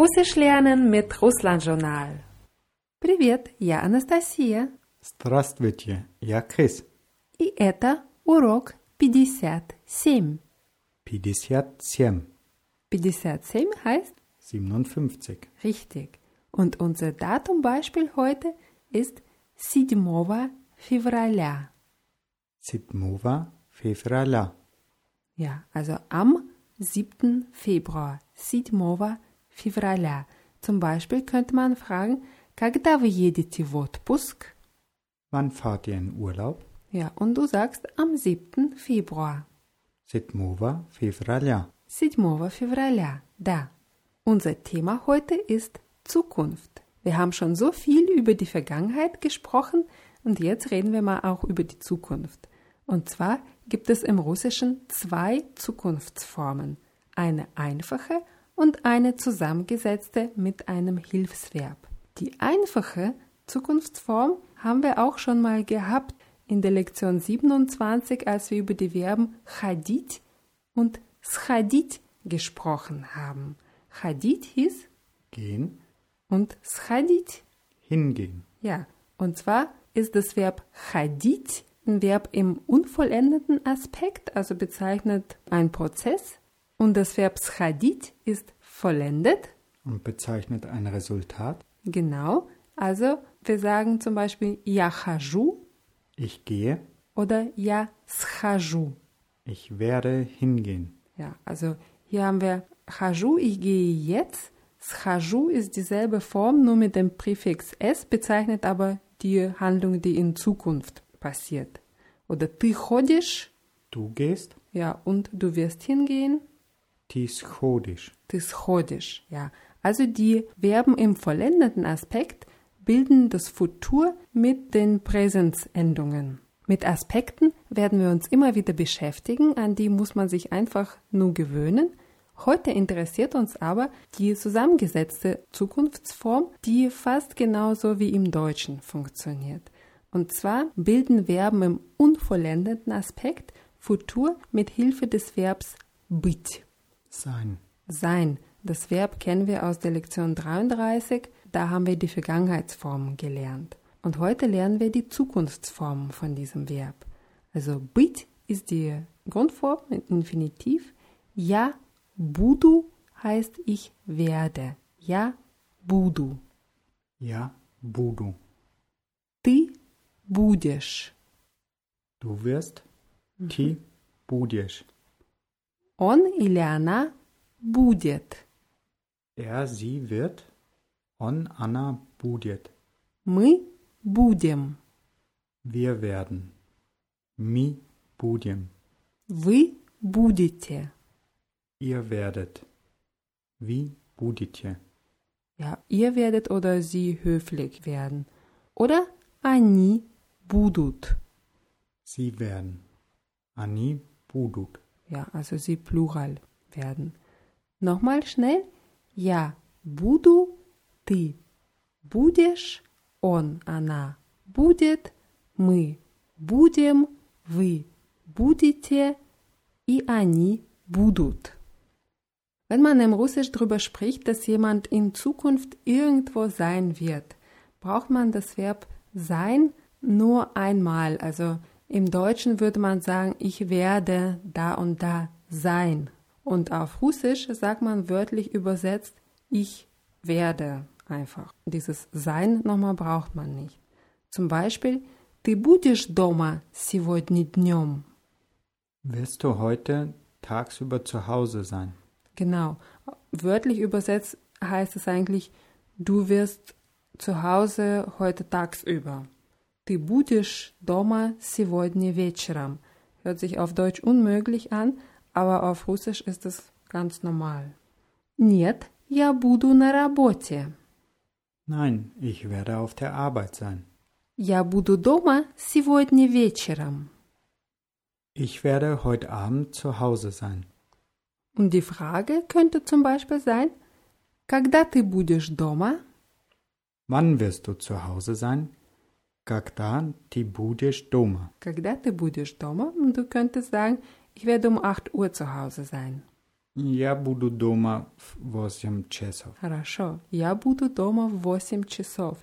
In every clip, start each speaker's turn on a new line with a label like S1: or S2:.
S1: Russisch lernen mit Russland-Journal. Привет, я Анастасия.
S2: Здравствуйте, я Крис.
S1: И это урок 57.
S2: 57,
S1: 57 heißt
S2: 57.
S1: richtig. Und unser Datumbeispiel heute ist 7 февраля.
S2: 7 февраля.
S1: Ja, also am 7. Februar. 7 февраля. Zum Beispiel könnte man fragen, когда вы едете в отпуск?
S2: Wann fahrt ihr in Urlaub?
S1: Ja, und du sagst am 7. Februar.
S2: 7 февраля.
S1: 7 февраля, да. Unser Thema heute ist Zukunft. Wir haben schon so viel über die Vergangenheit gesprochen und jetzt reden wir mal auch über die Zukunft. Und zwar gibt es im Russischen zwei Zukunftsformen. Eine einfache und eine zusammengesetzte mit einem Hilfsverb. Die einfache Zukunftsform haben wir auch schon mal gehabt in der Lektion 27, als wir über die Verben chadit und schadit gesprochen haben. Chadit hieß
S2: Gehen,
S1: und schadit
S2: hingehen.
S1: ja, und zwar ist das Verb chadit ein Verb im unvollendeten Aspekt, also bezeichnet ein Prozess. Und das Verb schadit ist vollendet,
S2: Und bezeichnet ein Resultat.
S1: genau. Also wir sagen zum Beispiel я хожу
S2: Ich gehe,
S1: oder я схожу.
S2: ich werde hingehen.
S1: Ja, also hier haben wir хожу, ich gehe jetzt. Схожу ist dieselbe Form, nur mit dem Präfix s, bezeichnet aber die Handlung, die in Zukunft passiert. Oder ты ходишь,
S2: Du gehst,
S1: ja, und du wirst hingehen.
S2: ти сходиш.
S1: Ты сходишь, ja. Also die Verben im vollendeten Aspekt bilden das Futur mit den Präsensendungen. Mit Aspekten werden wir uns immer wieder beschäftigen, an die muss man sich einfach nur gewöhnen. Heute interessiert uns aber die zusammengesetzte Zukunftsform, die fast genauso wie im Deutschen funktioniert. Und zwar bilden Verben im unvollendeten Aspekt Futur mit Hilfe des Verbs быть.
S2: Sein.
S1: Sein. Das Verb kennen wir aus der Lektion 33. Da haben wir die Vergangenheitsformen gelernt. Und heute lernen wir die Zukunftsformen von diesem Verb. Also быть ist die Grundform in Infinitiv. Ja буду heißt ich werde. Ja буду.
S2: Ja, буду.
S1: Ты будешь.
S2: Du wirst, ти будешь.
S1: Он или она будет.
S2: Er, sie wird, on, Anna будет.
S1: Мы будем.
S2: Wir werden. Mi budem.
S1: Вы будете.
S2: Ihr werdet. Vi budете.
S1: Ja, ihr werdet oder sie höflich werden. Oder они будут.
S2: Sie werden. Ani budut.
S1: Ja, also sie plural werden. Nochmal schnell. Я буду, ты будешь, он, она будет, мы будем, вы будете и они будут. Wenn man im Russisch darüber spricht, dass jemand in Zukunft irgendwo sein wird, braucht man das Verb sein nur einmal. Also im Deutschen würde man sagen, ich werde da und da sein. Und auf Russisch sagt man wörtlich übersetzt, ich werde einfach. Dieses Sein nochmal braucht man nicht. Zum Beispiel, ты будешь дома сегодня днем?
S2: Wirst du heute tagsüber zu Hause sein?
S1: Genau. Wörtlich übersetzt heißt es eigentlich, du wirst zu Hause heute tagsüber. Ты будешь дома сегодня вечером. Hört sich auf Deutsch unmöglich an, aber auf Russisch ist es ganz normal. Нет, я буду на работе.
S2: Nein, ich werde auf der Arbeit sein.
S1: Я буду дома сегодня вечером.
S2: Ich werde heute Abend zu Hause sein.
S1: Und die Frage könnte zum Beispiel sein, когда ты будешь дома?
S2: Wann wirst du zu Hause sein? Когда ты будешь дома?
S1: Когда ты будешь дома? Und du könntest sagen, ich werde um 8 Uhr zu Hause sein.
S2: Я буду дома в 8 часов.
S1: Хорошо. Я буду дома в 8 часов.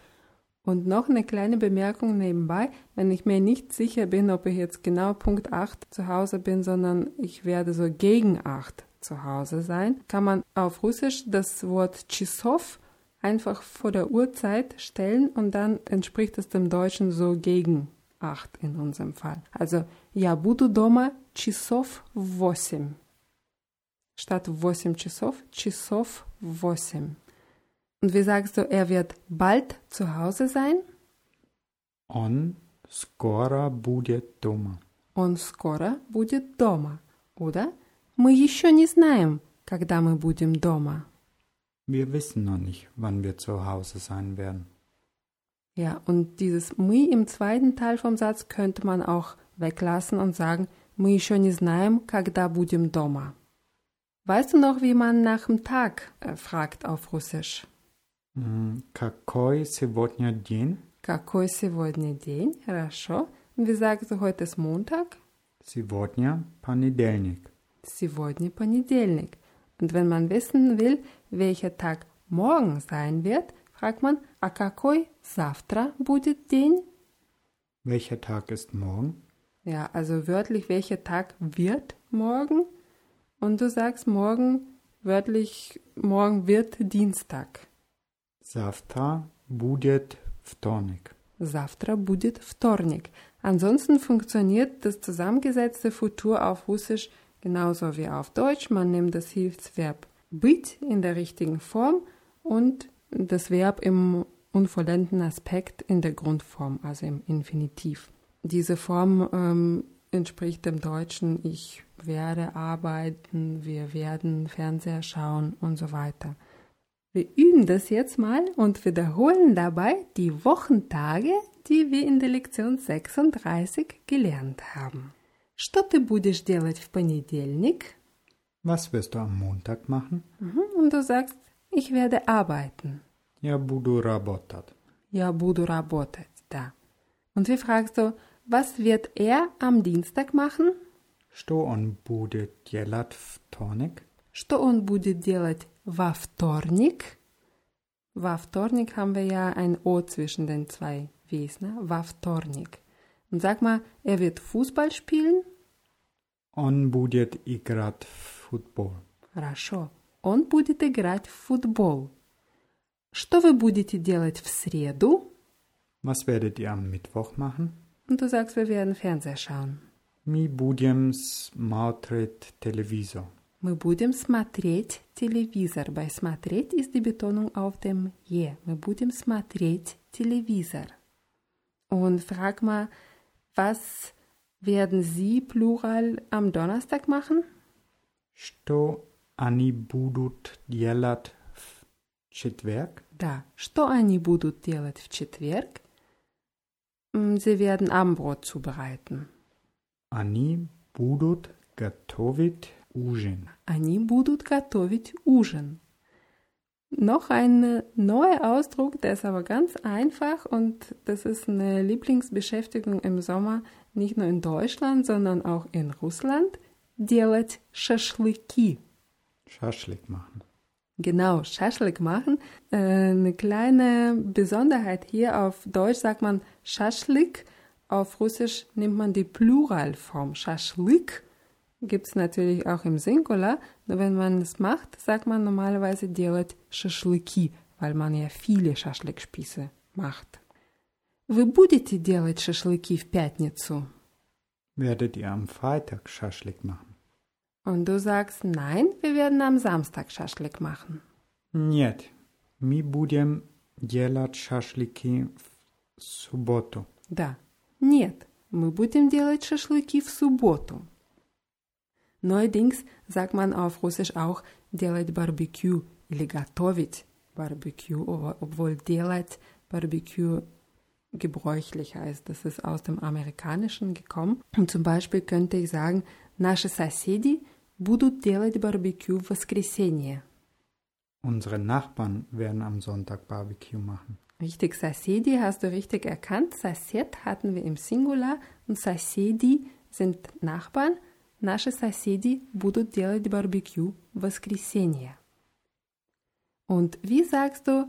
S1: Und noch eine kleine Bemerkung nebenbei, wenn ich mir nicht sicher bin, ob ich jetzt genau Punkt 8 zu Hause bin, sondern ich werde so gegen 8 zu Hause sein, kann man auf Russisch das Wort Часов einfach vor der Uhrzeit stellen und dann entspricht es dem Deutschen so gegen 8 in unserem Fall. Also, я буду дома часов в 8. Statt 8 часов, часов 8. Und wie sagst du, er wird bald zu Hause sein?
S2: Он скоро будет дома.
S1: Он скоро будет дома. Oder? Мы еще не знаем, когда мы будем дома.
S2: Wir wissen noch nicht, wann wir zu Hause sein werden.
S1: Ja, und dieses мы im zweiten Teil vom Satz könnte man auch weglassen und sagen, мы еще не знаем, когда будем дома. Weißt du noch, wie man nach dem Tag äh, fragt auf Russisch?
S2: М, Какой сегодня день?
S1: Какой сегодня день? Хорошо. Und wie sagst du, heute ist Montag?
S2: Сегодня понедельник.
S1: Сегодня понедельник. Und wenn man wissen will, welcher Tag morgen sein wird, fragt man, а какой завтра будет день?
S2: Welcher Tag ist morgen?
S1: Ja, also wörtlich, welcher Tag wird morgen? Und du sagst morgen, wörtlich, morgen wird Dienstag.
S2: Завтра будет вторник.
S1: Завтра будет вторник. Ansonsten funktioniert das zusammengesetzte Futur auf Russisch genauso wie auf Deutsch. Man nimmt das Hilfsverb быть in der richtigen Form und das Verb im unvollendeten Aspekt in der Grundform, also im Infinitiv. Diese Form ähm, entspricht dem Deutschen ich werde arbeiten, wir werden Fernseher schauen und so weiter. Wir üben das jetzt mal und wiederholen dabei die Wochentage, die wir in der Lektion 36 gelernt haben. Что ты будешь делать в понедельник?
S2: Was wirst du am Montag machen?
S1: Mhm, Und du sagst, ich werde arbeiten.
S2: Я буду работать.
S1: Я буду работать, да. Und wie fragst du, was wird er am Dienstag machen?
S2: Что он будет делать в вторник?
S1: Что он будет делать во вторник? Во вторник haben wir ja ein O zwischen den zwei Ws, ne? Во вторник. Und sag mal, er wird Fußball spielen?
S2: Он будет играть в футбол.
S1: Хорошо. Он будет играть в футбол. Что вы будете делать в среду?
S2: Was werdet ihr am Mittwoch machen?
S1: Und du sagst, wir werden Fernseher schauen.
S2: Мы будем смотреть телевизор.
S1: Мы будем смотреть телевизор. Bei смотреть ist die Betonung auf dem je. Wir будем смотреть телевизор. Und frag mal, was werden Sie plural am Donnerstag machen?
S2: Что они будут делать в четверг?
S1: Да. Что они будут делать в четверг? М, Sie werden Abendbrot zubereiten.
S2: Они будут готовить ужин.
S1: Они будут готовить ужин. Noch ein neuer Ausdruck, der ist aber ganz einfach und das ist eine Lieblingsbeschäftigung im Sommer, nicht nur in Deutschland, sondern auch in Russland. Делать шашлыки.
S2: Schaschlik machen.
S1: Genau, Schaschlik machen. Äh, eine kleine Besonderheit hier auf Deutsch sagt man Schaschlik, auf Russisch nimmt man die Pluralform Schaschlik. Gibt es natürlich auch im Singular, nur wenn man es macht, sagt man normalerweise делать шашлыки, weil man ja viele Schaschlikspieße macht. Вы будете делать шашлыки в пятницу?
S2: Werdet ihr am Freitag Schaschlik machen?
S1: Und du sagst, nein, wir werden am Samstag Schaschlik machen.
S2: Нет, мы будем делать шашлыки в субботу.
S1: Да. Нет, мы будем делать шашлыки в субботу. Neuerdings sagt man auf Russisch auch делать Barbecue или готовить Barbecue, obwohl делать Barbecue gebräuchlicher ist. Das ist aus dem Amerikanischen gekommen. Und zum Beispiel könnte ich sagen, наши соседи будут делать барбекю в воскресенье.
S2: Unsere Nachbarn werden am Sonntag Barbecue machen.
S1: Richtig, соседи hast du richtig erkannt. Сосед hatten wir im Singular und соседи sind Nachbarn. наши соседи будут делать барбекю в воскресенье. Und wie sagst du,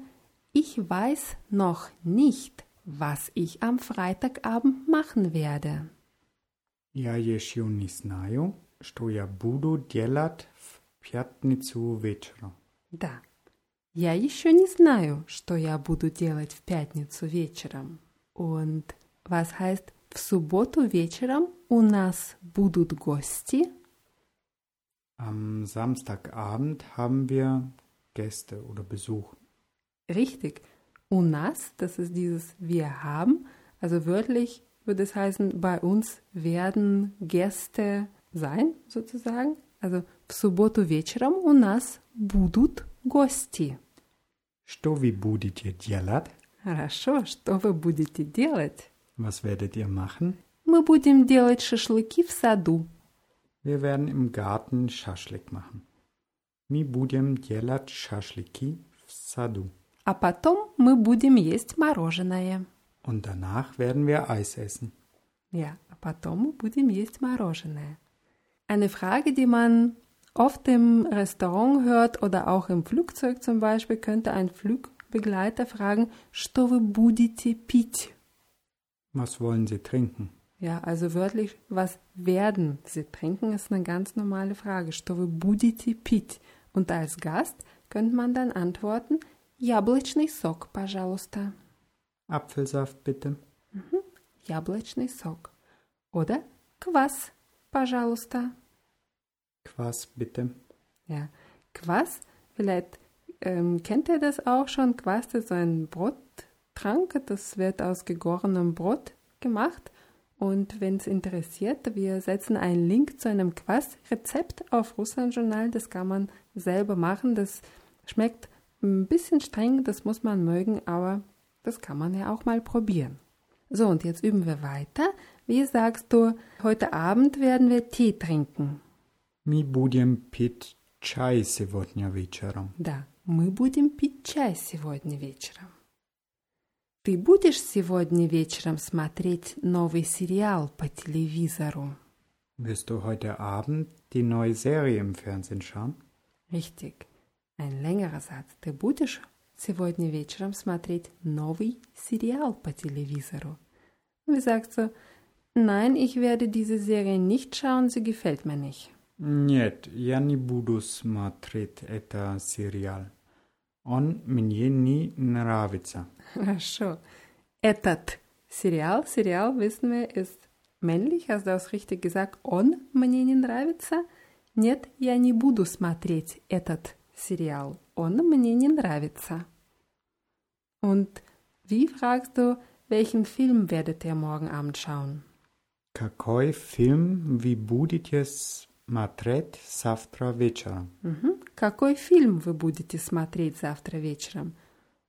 S1: ich weiß noch nicht, was ich am Freitagabend machen werde?
S2: Я еще не знаю, что я буду делать в пятницу вечером.
S1: Да. Я еще не знаю, что я буду делать в пятницу вечером. Und was heißt в субботу вечером у нас будут гости?
S2: Am Samstagabend haben wir Gäste oder Besuch.
S1: Richtig. У нас, das ist dieses wir haben, also wörtlich würde es heißen, bei uns werden Gäste sein, sozusagen. Also в субботу вечером у нас будут гости.
S2: Что вы будете делать?
S1: Хорошо, что вы будете делать?
S2: Was werdet ihr machen?
S1: Мы будем делать шашлыки в саду.
S2: Wir werden im Garten Schaschlik machen. Мы будем делать шашлыки в саду.
S1: А потом мы будем есть мороженое.
S2: Und danach werden wir Eis essen.
S1: Ja, а потом мы будем есть мороженое. Eine Frage, die man oft im Restaurant hört oder auch im Flugzeug zum Beispiel, könnte ein Flugbegleiter fragen, что вы будете пить?
S2: Was wollen Sie trinken?
S1: Ja, also wörtlich, was werden Sie trinken, ist eine ganz normale Frage. Что вы будете пить? Und als Gast könnte man dann antworten, яблочный сок, пожалуйста.
S2: Apfelsaft bitte.
S1: Mhm. Яблочный сок. Oder квас, пожалуйста.
S2: Quass bitte.
S1: Ja, Quass, vielleicht ähm, kennt ihr das auch schon. Quass ist so ein Brottrank, das wird aus gegorenem Brot gemacht. Und wenn es interessiert, wir setzen einen Link zu einem Quass-Rezept auf Russland Journal. Das kann man selber machen. Das schmeckt ein bisschen streng, das muss man mögen, aber das kann man ja auch mal probieren. So, und jetzt üben wir weiter. Wie sagst du, heute Abend werden wir Tee trinken?
S2: Мы будем пить чай сегодня вечером.
S1: Да, мы будем пить чай сегодня вечером. Ты будешь сегодня вечером смотреть новый сериал по телевизору?
S2: Wirst du heute Abend die neue Serie im Fernsehen schauen?
S1: Richtig. Ein längerer Satz. Ты будешь сегодня вечером смотреть новый сериал по телевизору? Wie sagst du, nein, ich werde diese Serie nicht schauen, sie gefällt mir nicht.
S2: Нет, я не буду смотреть это сериал. Он мне не нравится.
S1: Хорошо. Этот сериал, сериал, wissen wir, ist männlich, hast du das richtig gesagt? Он мне не нравится? Нет, я не буду смотреть этот сериал. Он мне не нравится. Und wie fragst du, welchen Film werdet ihr morgen Abend schauen?
S2: Какой фильм вы будете смотреть завтра вечером?
S1: Mhm. Какой фильм вы будете смотреть завтра вечером?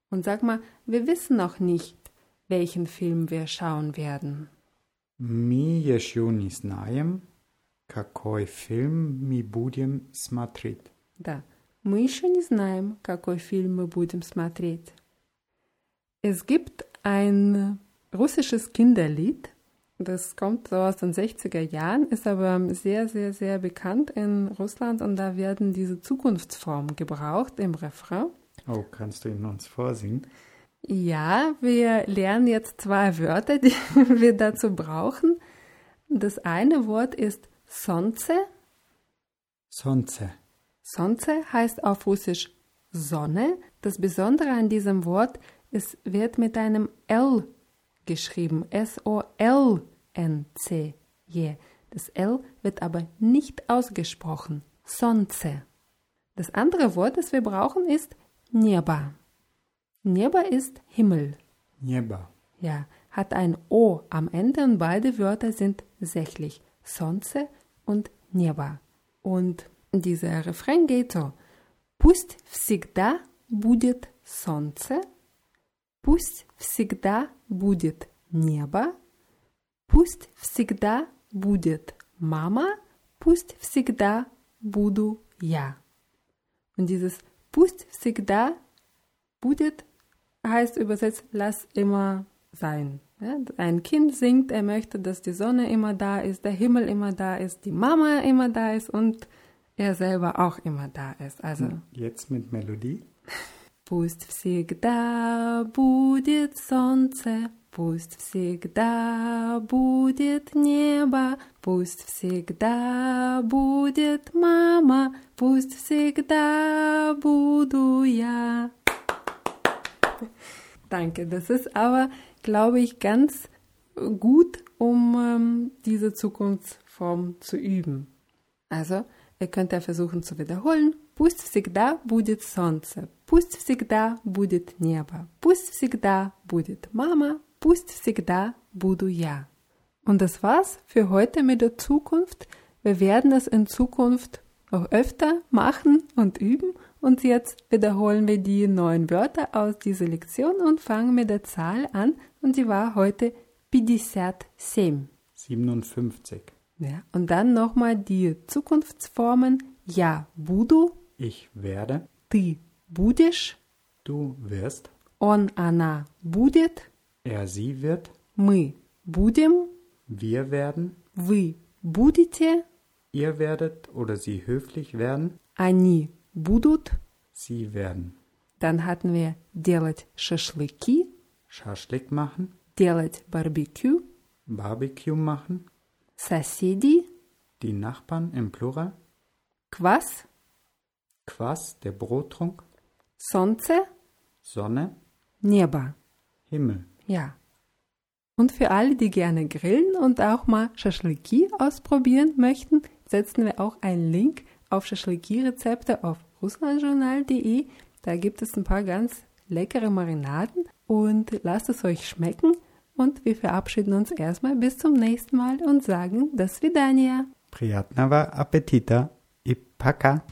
S1: Und sag mal, wir wissen noch nicht, welchen Film wir schauen werden.
S2: Мы еще не знаем, какой фильм мы будем смотреть.
S1: Да, мы еще не знаем, какой фильм мы будем смотреть. Es gibt ein russisches Kinderlied, das kommt so aus den 60er Jahren, ist aber sehr, sehr, sehr bekannt in Russland und da werden diese Zukunftsformen gebraucht im Refrain.
S2: Oh, kannst du ihn uns vorsingen?
S1: Ja, wir lernen jetzt zwei Wörter, die wir dazu brauchen. Das eine Wort ist Sonce.
S2: Sonce.
S1: Sonce heißt auf Russisch Sonne. Das Besondere an diesem Wort, es wird mit einem L geschrieben. S-O-L-N-C-J. Das L wird aber nicht ausgesprochen. Sonce. Das andere Wort, das wir brauchen, ist Neba. Neba ist Himmel.
S2: Небо.
S1: Ja, hat ein O am Ende und beide Wörter sind sächlich. Sonce und Neba. Und dieser Refrain geht so. Пусть всегда будет солнце, пусть всегда будет небо, пусть всегда будет мама, пусть всегда буду я. Und dieses пусть всегда будет heißt übersetzt lass immer sein. Ja, ein Kind singt, er möchte, dass die Sonne immer da ist, der Himmel immer da ist, die Mama immer da ist und er selber auch immer da ist. Also
S2: Jetzt mit Melodie.
S1: Пусть всегда будет солнце, пусть всегда будет небо, пусть всегда будет мама, пусть всегда буду я. Danke, das ist aber, glaube ich, ganz gut, um ähm, diese Zukunftsform zu üben. Also, ihr könnt ja versuchen zu wiederholen. Пусть всегда будет солнце, пусть всегда будет небо, пусть всегда будет мама, пусть всегда буду я. Und das war's für heute mit der Zukunft. Wir werden es in Zukunft auch öfter machen und üben. Und jetzt wiederholen wir die neuen Wörter aus dieser Lektion und fangen mit der Zahl an. Und die war heute 57.
S2: 57.
S1: Ja, und dann nochmal die Zukunftsformen. Я буду,
S2: Ich werde,
S1: ты будешь,
S2: du wirst,
S1: он, она будет,
S2: er, sie wird,
S1: мы будем,
S2: wir werden,
S1: вы будете,
S2: ihr werdet oder sie höflich werden,
S1: они будут.
S2: sie werden.
S1: Dann hatten wir делать шашлыки,
S2: Schaschlik machen,
S1: делать барбекю,
S2: Barbecue machen,
S1: соседи,
S2: die Nachbarn im Plural,
S1: квас,
S2: Quass, der Brottrunk,
S1: солнце,
S2: Sonne,
S1: небо.
S2: Himmel.
S1: Ja. Und für alle, die gerne grillen und auch mal Schaschliki ausprobieren möchten, setzen wir auch einen Link auf Schaschliki-Rezepte auf russlandjournal.de. Da gibt es ein paar ganz leckere Marinaden und lasst es euch schmecken. Und wir verabschieden uns erstmal bis zum nächsten Mal und sagen das Vidania.
S2: Приятного аппетита и пока!